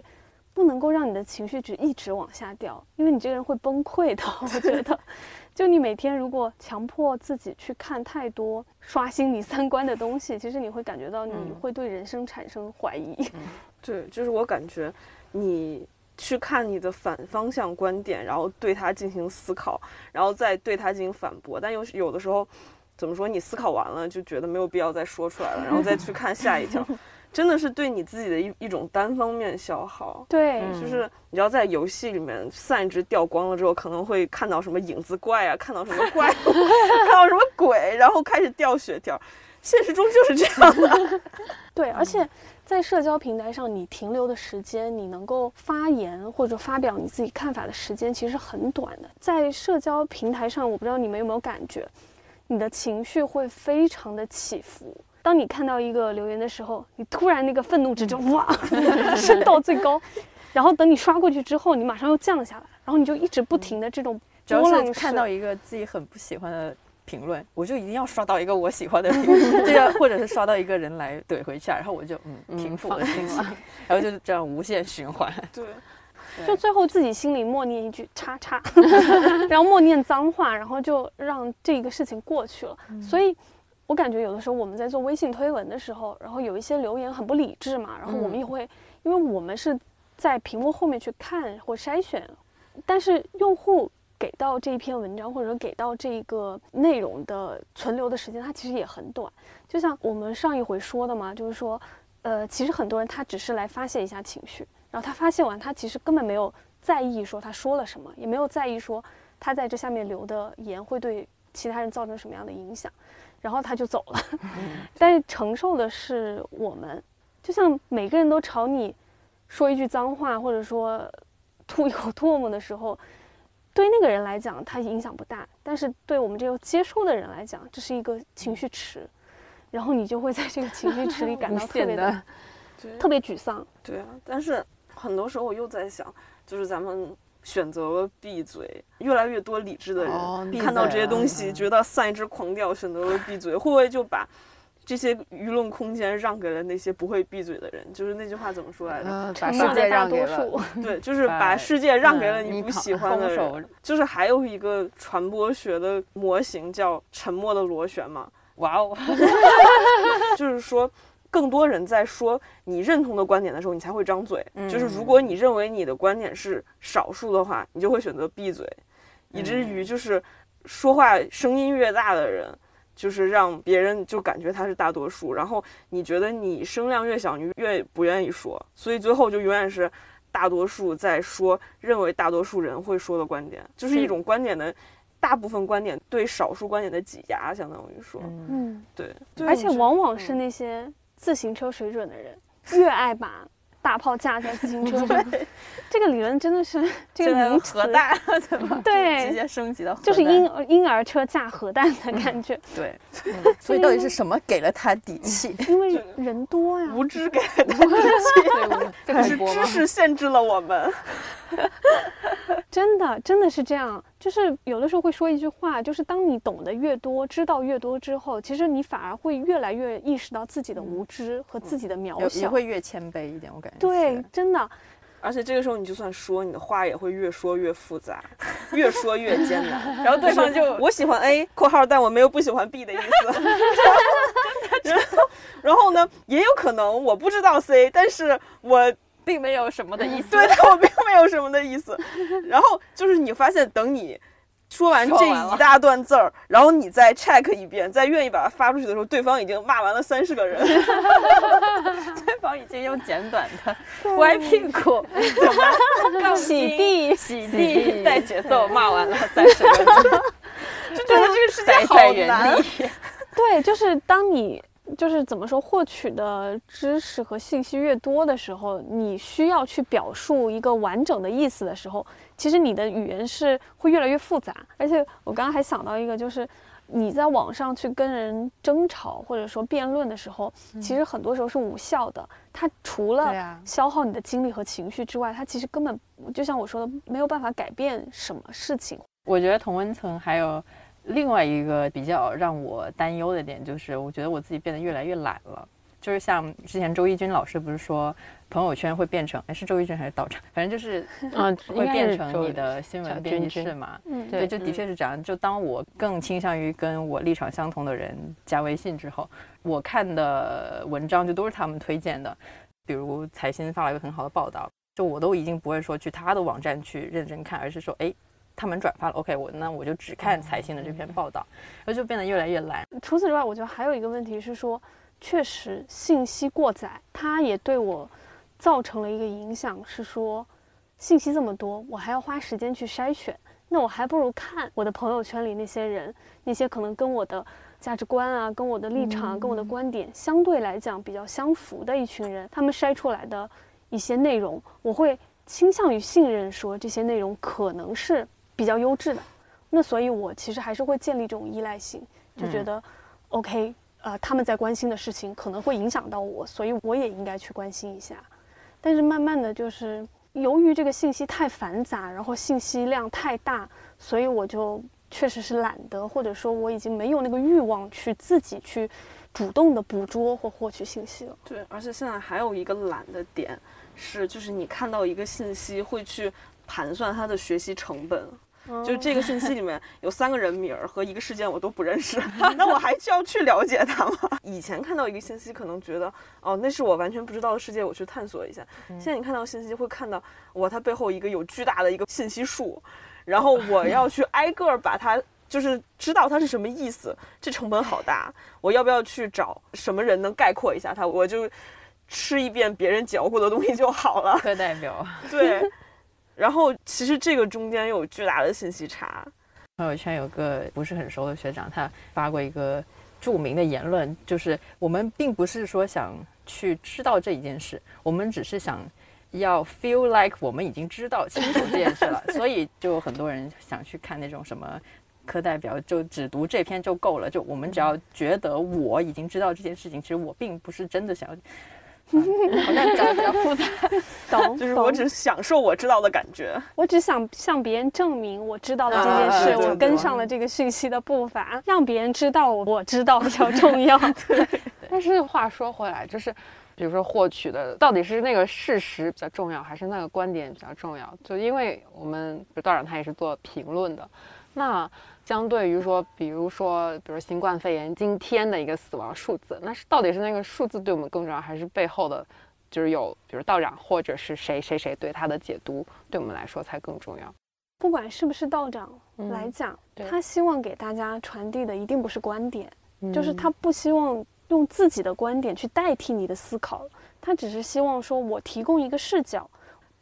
不能够让你的情绪值一直往下掉，因为你这个人会崩溃的。我觉得，就你每天如果强迫自己去看太多刷新你三观的东西，其实你会感觉到你嗯会对人生产生怀疑。对，就是我感觉你去看你的反方向观点，然后对它进行思考，然后再对它进行反驳。但有有的时候，怎么说？你思考完了就觉得没有必要再说出来了，然后再去看下一条，真的是对你自己的一一种单方面消耗。对，嗯就是你知道，在游戏里面散值掉光了之后，可能会看到什么影子怪啊，看到什么怪物，看到什么鬼，然后开始掉血条。现实中就是这样的。对，而且在社交平台上，你停留的时间，你能够发言或者发表你自己看法的时间，其实很短的。在社交平台上，我不知道你们有没有感觉，你的情绪会非常的起伏。当你看到一个留言的时候，你突然那个愤怒值就哇 升到最高，然后等你刷过去之后，你马上又降下来，然后你就一直不停的这种只要波浪式是看到一个自己很不喜欢的评论，我就一定要刷到一个我喜欢的评论，这样或者是刷到一个人来怼回去啊，然后我就嗯平复我的心情，然后就是这样无限循环。对，就最后自己心里默念一句“叉叉”，然后默念脏话，然后就让这个事情过去了。所以，我感觉有的时候我们在做微信推文的时候，然后有一些留言很不理智嘛，然后我们也会，因为我们是在屏幕后面去看或筛选，但是用户给到这一篇文章或者给到这个内容的存留的时间，它其实也很短。就像我们上一回说的嘛，就是说，呃，其实很多人他只是来发泄一下情绪，然后他发泄完，他其实根本没有在意说他说了什么，也没有在意说他在这下面留的言会对其他人造成什么样的影响，然后他就走了。但是承受的是我们，就像每个人都朝你说一句脏话，或者说 吐一口唾沫的时候，对那个人来讲他影响不大，但是对我们这个接收的人来讲，这是一个情绪池，然后你就会在这个情绪池里感到特别的的，特别沮丧。对啊，但是很多时候我又在想，就是咱们选择了闭嘴，越来越多理智的人、哦看到这些东西，觉得丧一只狂掉，选择了闭嘴，会不会就把这些舆论空间让给了那些不会闭嘴的人？就是那句话怎么说来着？呃，把世界让给了数，对，就是把把世界让给了嗯你不喜欢的人。就是还有一个传播学的模型叫沉默的螺旋嘛，哇哦，就是说，更多人在说你认同的观点的时候，你才会张嘴。嗯就是如果你认为你的观点是少数的话，你就会选择闭嘴，以至于就是说话声音越大的人，就是让别人就感觉他是大多数，然后你觉得你声量越小，你越不愿意说，所以最后就永远是。大多数在说认为大多数人会说的观点，就是一种观点的大部分观点对少数观点的挤压，相当于说，嗯，嗯，对，而且往往嗯。是那些自行车水准的人，越爱把大炮架在自行车上。这个理论真的是这个名词核弹对吧？对直接升级到就是婴儿婴儿车架核弹的感觉，对，所以到底是什么给了他底气？因为人多呀。无知给 的底气，是知？识限制了我们。真的，真的是这样。就是有的时候会说一句话，就是当你懂得越多，知道越多之后，其实你反而会越来越意识到自己的无知和自己的渺小也。会越谦卑一点，我感觉对，真的，而且这个时候，你就算说，你的话也会越说越复杂，越说越艰难。然后对方就 我喜欢 A（ 括号），但我没有不喜欢 B 的意思。然后，然后呢，也有可能我不知道 C，但是我并没有什么的意思。对，但 我并没有什么的意思。然后就是你发现，等你说完这一大段字儿，然后你再 check 一遍，再愿意把它发出去的时候，对方已经骂完了三十个人。对方已经用简短的歪屁股、洗地洗地带节奏骂完了三十个人，就觉得这个世界好难。地。对，就是当你就是怎么说，获取的知识和信息越多的时候，你需要去表述一个完整的意思的时候，其实你的语言是会越来越复杂。而且我刚刚还想到一个，就是你在网上去跟人争吵或者说辩论的时候，其实很多时候是无效的。它除了消耗你的精力和情绪之外，它其实根本就像我说的，没有办法改变什么事情。我觉得同温层还有另外一个比较让我担忧的点，就是我觉得我自己变得越来越懒了。就是像之前周一军老师不是说朋友圈会变成，哎是周一军还是道长，反正就是 嗯，会变成你的新闻编辑室嘛。嗯，对，就的确是这样。就当我更倾向于跟我立场相同的人加微信之后，我看的文章就都是他们推荐的。比如财新发了一个很好的报道，就我都已经不会说去他的网站去认真看，而是说，哎，他们转发了，OK，我那我就只看财新的这篇报道，然后就变得越来越懒。除此之外，我觉得还有一个问题是说，确实信息过载，它也对我造成了一个影响，是说信息这么多，我还要花时间去筛选，那我还不如看我的朋友圈里那些人，那些可能跟我的价值观啊、跟我的立场啊、跟我的观点相对来讲比较相符的一群人，他们筛出来的一些内容，我会倾向于信任说这些内容可能是比较优质的。那所以，我其实还是会建立这种依赖性，就觉得、OK，呃，他们在关心的事情可能会影响到我，所以我也应该去关心一下。但是慢慢的就是由于这个信息太繁杂，然后信息量太大，所以我就确实是懒得，或者说我已经没有那个欲望去自己去主动的捕捉或获取信息了。对，而且现在还有一个懒的点是，就是你看到一个信息会去盘算它的学习成本。就是这个信息里面有三个人名儿和一个事件我都不认识，那我还需要去了解它吗？以前看到一个信息，可能觉得哦，那是我完全不知道的世界，我去探索一下。现在你看到信息，会看到哇，它背后一个有巨大的一个信息树，然后我要去 挨个儿把它。就是知道它是什么意思，这成本好大。我要不要去找什么人能概括一下它？我就吃一遍别人嚼过的东西就好了。课代表对，然后其实这个中间有巨大的信息差。朋友圈有个不是很熟的学长，他发过一个著名的言论，就是我们并不是说想去知道这一件事，我们只是想要 feel like 我们已经知道清楚这件事了，所以就有很多人想去看那种什么。课代表就只读这篇就够了，就我们只要觉得我已经知道这件事情，其实我并不是真的想要，嗯好像讲的比较复杂。懂，就是我懂只享受我知道的感觉。我只想向别人证明我知道了这啊件事，我跟上了这个讯息的步伐，让别人知道我知道比较重要。对但是话说回来，就是比如说获取的到底是那个事实比较重要，还是那个观点比较重要？就因为我们比如道长他也是做评论的，那相对于说，比如说，比如新冠肺炎今天的一个死亡数字，那是到底是那个数字对我们更重要，还是背后的，就是有比如道长或者是谁谁谁对他的解读，对我们来说才更重要？不管是不是道长嗯来讲，对他希望给大家传递的一定不是观点，嗯就是他不希望用自己的观点去代替你的思考，他只是希望说我提供一个视角，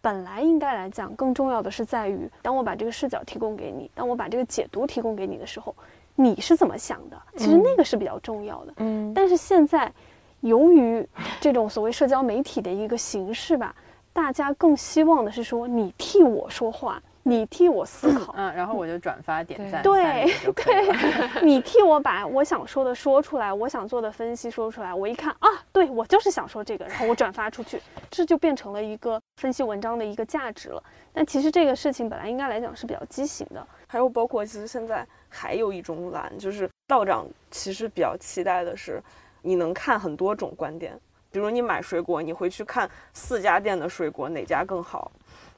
本来应该来讲，更重要的是在于，当我把这个视角提供给你，当我把这个解读提供给你的时候，你是怎么想的？其实那个是比较重要的。嗯但是现在，由于这种所谓社交媒体的一个形式吧，大家更希望的是说你替我说话，你替我思考，嗯，然后我就转发点赞，对对 你替我把我想说的说出来，我想做的分析说出来。我一看啊，对我就是想说这个，然后我转发出去，这就变成了一个分析文章的一个价值了。但其实这个事情本来应该来讲是比较畸形的。还有包括，其实现在还有一种懒，就是道长其实比较期待的是，你能看很多种观点。比如你买水果，你回去看四家店的水果哪家更好，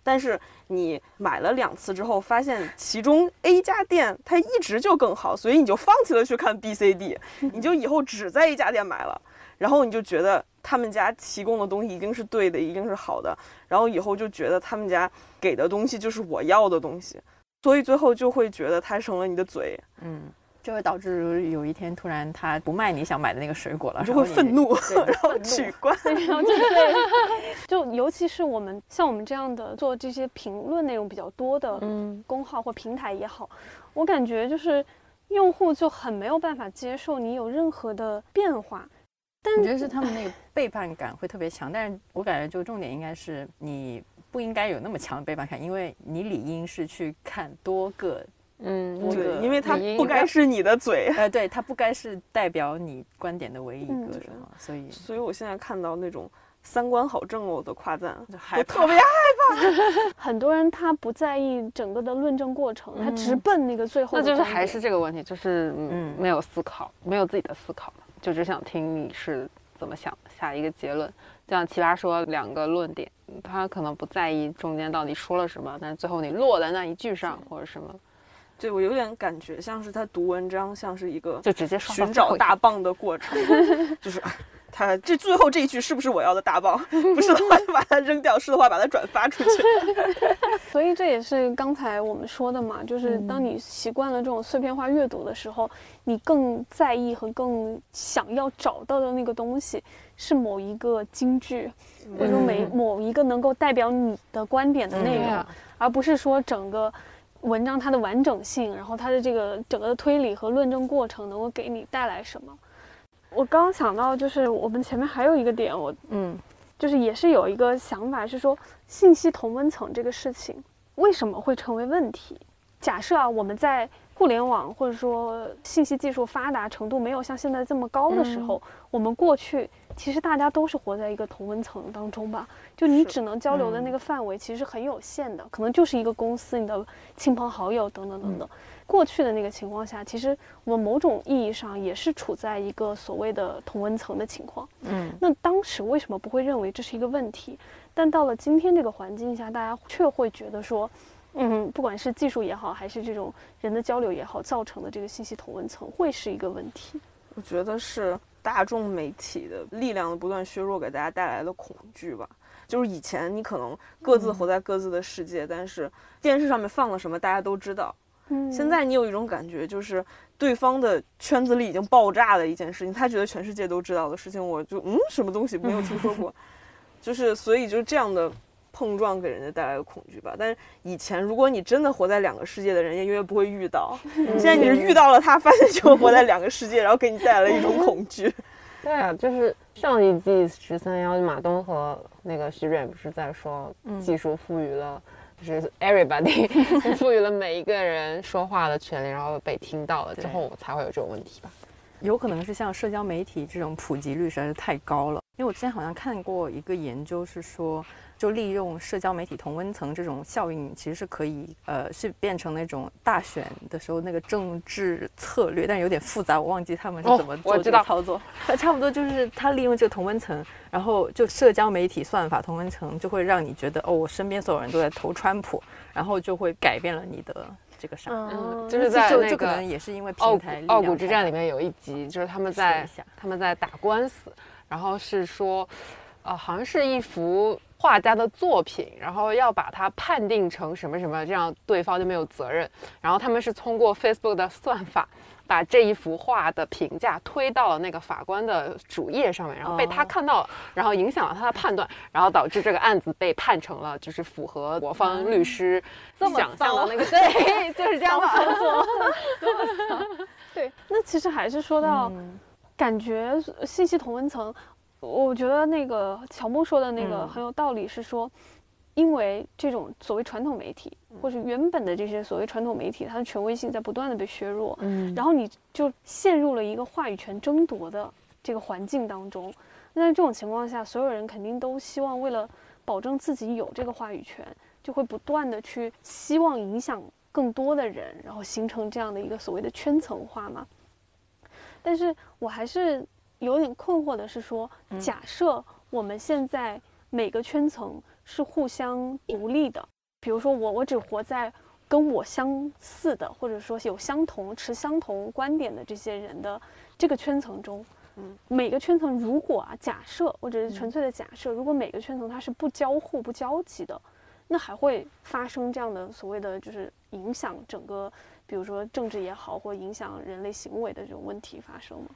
但是你买了两次之后，发现其中 A 家店它一直就更好，所以你就放弃了去看 B、C、D，你就以后只在一家店买了，然后你就觉得他们家提供的东西一定是对的，一定是好的，然后以后就觉得他们家给的东西就是我要的东西，所以最后就会觉得它成了你的嘴，嗯，就会导致有一天突然他不卖你想买的那个水果了，你就会愤怒，然后取关。然后就 对，就尤其是我们像我们这样的做这些评论内容比较多的嗯公号或平台也好，我感觉就是用户就很没有办法接受你有任何的变化。但我觉得是他们那个 背叛感会特别强，但是我感觉就重点应该是你不应该有那么强的背叛感，因为你理应是去看多个，嗯，因为它不该是你的嘴。呃，对，它不该是代表你观点的唯一一嗯个什么，所以所以我现在看到那种三观好正哦的夸赞，就害怕我特别害怕。很多人他不在意整个的论证过程，他直奔那个最后那就是还是这个问题，就是嗯嗯没有思考，没有自己的思考，就只想听你是怎么想，下一个结论。就像奇葩说两个论点，他可能不在意中间到底说了什么，但是最后你落在那一句上或者什么，对我有点感觉像是他读文章，像是一个就直接寻找大棒的过程，就是哎他这最后这一句是不是我要的大棒？不是的话就把它扔掉，是的话把它转发出去。所以这也是刚才我们说的嘛，就是当你习惯了这种碎片化阅读的时候，你更在意和更想要找到的那个东西是某一个金句，或者说每某一个能够代表你的观点的内容，而不是说整个文章它的完整性，然后它的这个整个的推理和论证过程能够给你带来什么。我刚刚想到，就是我们前面还有一个点，我嗯就是也是有一个想法是说，信息同温层这个事情为什么会成为问题？假设啊，我们在互联网或者说信息技术发达程度没有像现在这么高的时候，我们过去其实大家都是活在一个同温层当中吧，就你只能交流的那个范围其实很有限的，可能就是一个公司、你的亲朋好友等等等等。过去的那个情况下，其实我们某种意义上也是处在一个所谓的同温层的情况。嗯，那当时为什么不会认为这是一个问题？但到了今天这个环境下，大家却会觉得说，嗯，不管是技术也好，还是这种人的交流也好，造成的这个信息同温层会是一个问题。我觉得是大众媒体的力量的不断削弱给大家带来的恐惧吧。就是以前你可能各自活在各自的世界，但是电视上面放了什么大家都知道。嗯，现在你有一种感觉，就是对方的圈子里已经爆炸了一件事情，他觉得全世界都知道的事情，我就嗯什么东西没有听说过，就是所以就是这样的碰撞给人家带来的恐惧吧。但是以前如果你真的活在两个世界的人，也永远不会遇到。现在你是遇到了他，发现就活在两个世界，然后给你带来了一种恐惧。对啊，就是上一季十三幺，马东和那个徐冉不是在说技术赋予了，就是 everybody 赋予了每一个人说话的权利，然后被听到了之后才会有这种问题吧。有可能是像社交媒体这种普及率实在是太高了。因为我之前好像看过一个研究，是说就利用社交媒体同温层这种效应，其实是可以呃是变成那种大选的时候那个政治策略，但是有点复杂，我忘记他们是哦怎么做这个我知道操作。它差不多就是他利用这个同温层，然后就社交媒体算法同温层就会让你觉得哦，我身边所有人都在投川普，然后就会改变了你的这个啥。嗯，就是在就那个就可能也是因为傲骨平台力傲量太大骨之战里面有一集，就是他们在他们在打官司，然后是说，呃，好像是一幅画家的作品，然后要把它判定成什么什么，这样对方就没有责任。然后他们是通过 Facebook 的算法。把这一幅画的评价推到了那个法官的主页上面，然后被他看到了，然后影响了他的判断，然后导致这个案子被判成了就是符合我方律师想象的那个，对，就是这样操作。对，那其实还是说到，感觉信息同温层，我觉得那个乔木说的那个很有道理，是说。因为这种所谓传统媒体，或者原本的这些所谓传统媒体，它的权威性在不断的被削弱，嗯，然后你就陷入了一个话语权争夺的这个环境当中。那在这种情况下，所有人肯定都希望为了保证自己有这个话语权，就会不断的去希望影响更多的人，然后形成这样的一个所谓的圈层化嘛。但是我还是有点困惑的是说，假设我们现在每个圈层。是互相独立的，比如说我，我只活在跟我相似的，或者说有相同持相同观点的这些人的这个圈层中，嗯，每个圈层如果啊，假设或者是纯粹的假设，如果每个圈层它是不交互、不交集的，那还会发生这样的所谓的就是影响整个，比如说政治也好，或影响人类行为的这种问题发生吗？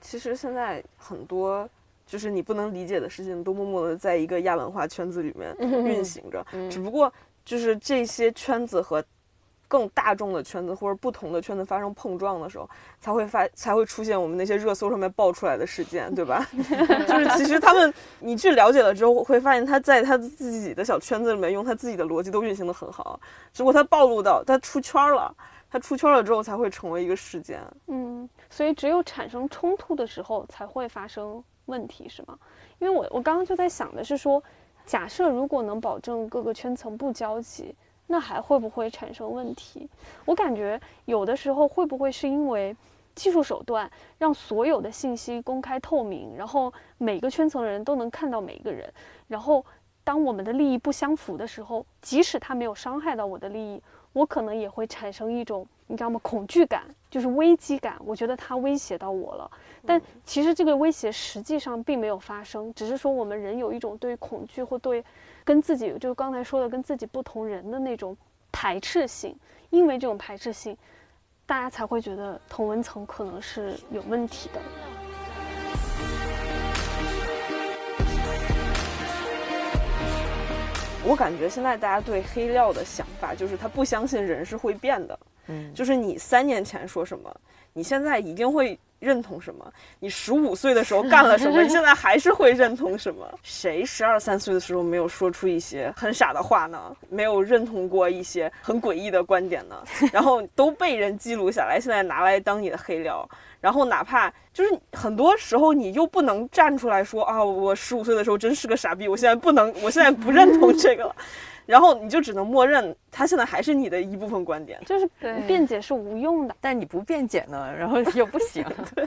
其实现在很多。就是你不能理解的事情，都默默的在一个亚文化圈子里面运行着。只不过就是这些圈子和更大众的圈子或者不同的圈子发生碰撞的时候，才会发才会出现我们那些热搜上面爆出来的事件，对吧？就是其实他们你去了解了之后，会发现他在他自己的小圈子里面用他自己的逻辑都运行的很好，只不过他暴露到他出圈了，它出圈了之后才会成为一个事件。嗯，所以只有产生冲突的时候才会发生。问题是吗？因为我我刚刚就在想的是说，假设如果能保证各个圈层不交集，那还会不会产生问题？我感觉有的时候会不会是因为技术手段让所有的信息公开透明，然后每个圈层的人都能看到每一个人，然后当我们的利益不相符的时候，即使他没有伤害到我的利益，我可能也会产生一种你知道吗？恐惧感，就是危机感。我觉得它威胁到我了。但其实这个威胁实际上并没有发生，只是说我们人有一种对恐惧或对跟自己，就是刚才说的跟自己不同人的那种排斥性，因为这种排斥性，大家才会觉得同文层可能是有问题的。我感觉现在大家对黑料的想法就是他不相信人是会变的，嗯，就是你三年前说什么，你现在一定会。认同什么？你十五岁的时候干了什么？你现在还是会认同什么？谁十二三岁的时候没有说出一些很傻的话呢？没有认同过一些很诡异的观点呢？然后都被人记录下来，现在拿来当你的黑料。然后哪怕就是很多时候你又不能站出来说啊，我十五岁的时候真是个傻逼，我现在不能，我现在不认同这个了。然后你就只能默认，他现在还是你的一部分观点，就是辩解是无用的。但你不辩解呢，然后又不行。对，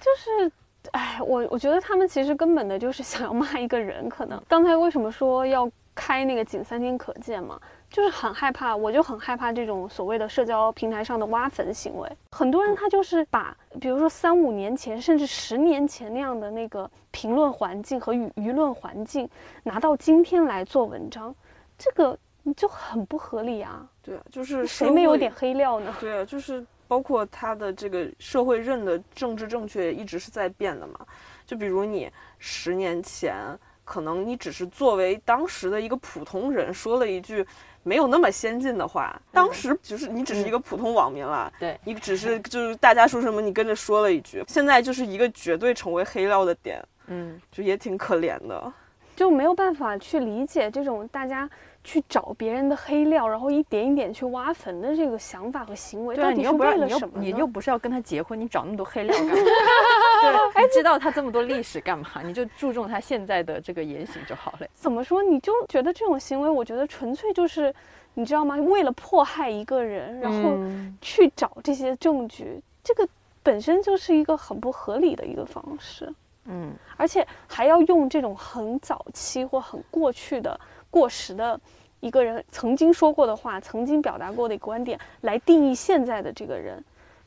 就是，哎，我我觉得他们其实根本的就是想要骂一个人。可能刚才为什么说要开那个仅三天可见嘛？就是很害怕，我就很害怕这种所谓的社交平台上的挖坟行为。很多人他就是把，比如说三五年前甚至十年前那样的那个评论环境和舆舆论环境，拿到今天来做文章。这个你就很不合理啊！对啊，就是谁没有点黑料呢？对啊，就是包括他的这个社会认的政治正确一直是在变的嘛。就比如你十年前，可能你只是作为当时的一个普通人说了一句没有那么先进的话，当时就是你只是一个普通网民了。对，你只是就是大家说什么你跟着说了一句，现在就是一个绝对成为黑料的点。嗯，就也挺可怜的，就没有办法去理解这种大家。去找别人的黑料，然后一点一点去挖坟的这个想法和行为，到底是为了什么？你又不是要跟他结婚，你找那么多黑料干嘛？对，还知道他这么多历史干嘛？你就注重他现在的这个言行就好了。怎么说？你就觉得这种行为，我觉得纯粹就是，你知道吗？为了迫害一个人，然后去找这些证据，这个本身就是一个很不合理的一个方式。嗯，而且还要用这种很早期或很过去的过时的。一个人曾经说过的话，曾经表达过的观点，来定义现在的这个人，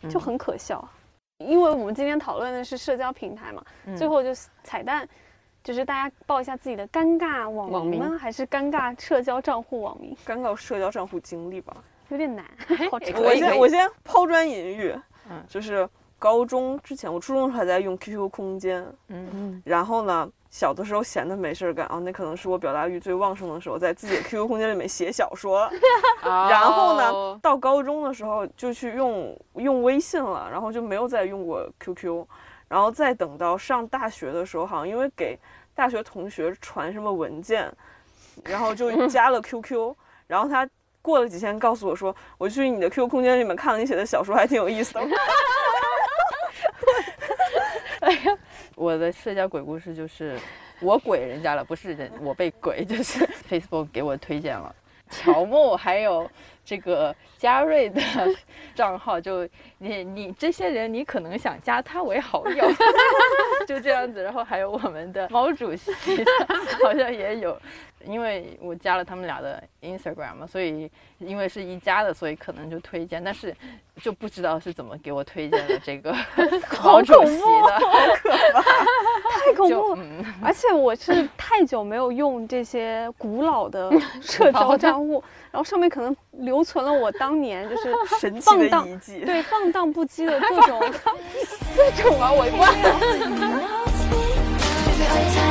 就很可笑。因为我们今天讨论的是社交平台嘛，最后就彩蛋，就是大家报一下自己的尴尬网网名吗？名还是尴尬社交账户网名？尴尬社交账户经历吧。有点难，好我先我先抛砖引玉，嗯就是高中之前，我初中还在用 QQ 空间，嗯，然后呢，小的时候闲的没事儿干啊，那可能是我表达欲最旺盛的时候，在自己的 QQ 空间里面写小说。然后呢哦，到高中的时候就去用用微信了，然后就没有再用过 QQ，然后再等到上大学的时候，好像因为给大学同学传什么文件，然后就加了 QQ，然后他。过了几天，告诉我说，我去你的 QQ 空间里面看了你写的小说，还挺有意思的。我的社交鬼故事就是我鬼人家了，不是人我被鬼，就是 Facebook 给我推荐了。乔木还有这个嘉瑞的 账号，就你你这些人，你可能想加他为好友 就这样子。然后还有我们的毛主席，好像也有，因为我加了他们俩的 Instagram 嘛，所以因为是一家的，所以可能就推荐，但是就不知道是怎么给我推荐的这个毛主席的，好可怕太恐怖了。而且我是太久没有用这些古老的社交账户，然后上面可能留存了我当年就是 神荡的遗迹，对放荡不羁的各种 各种啊，我一。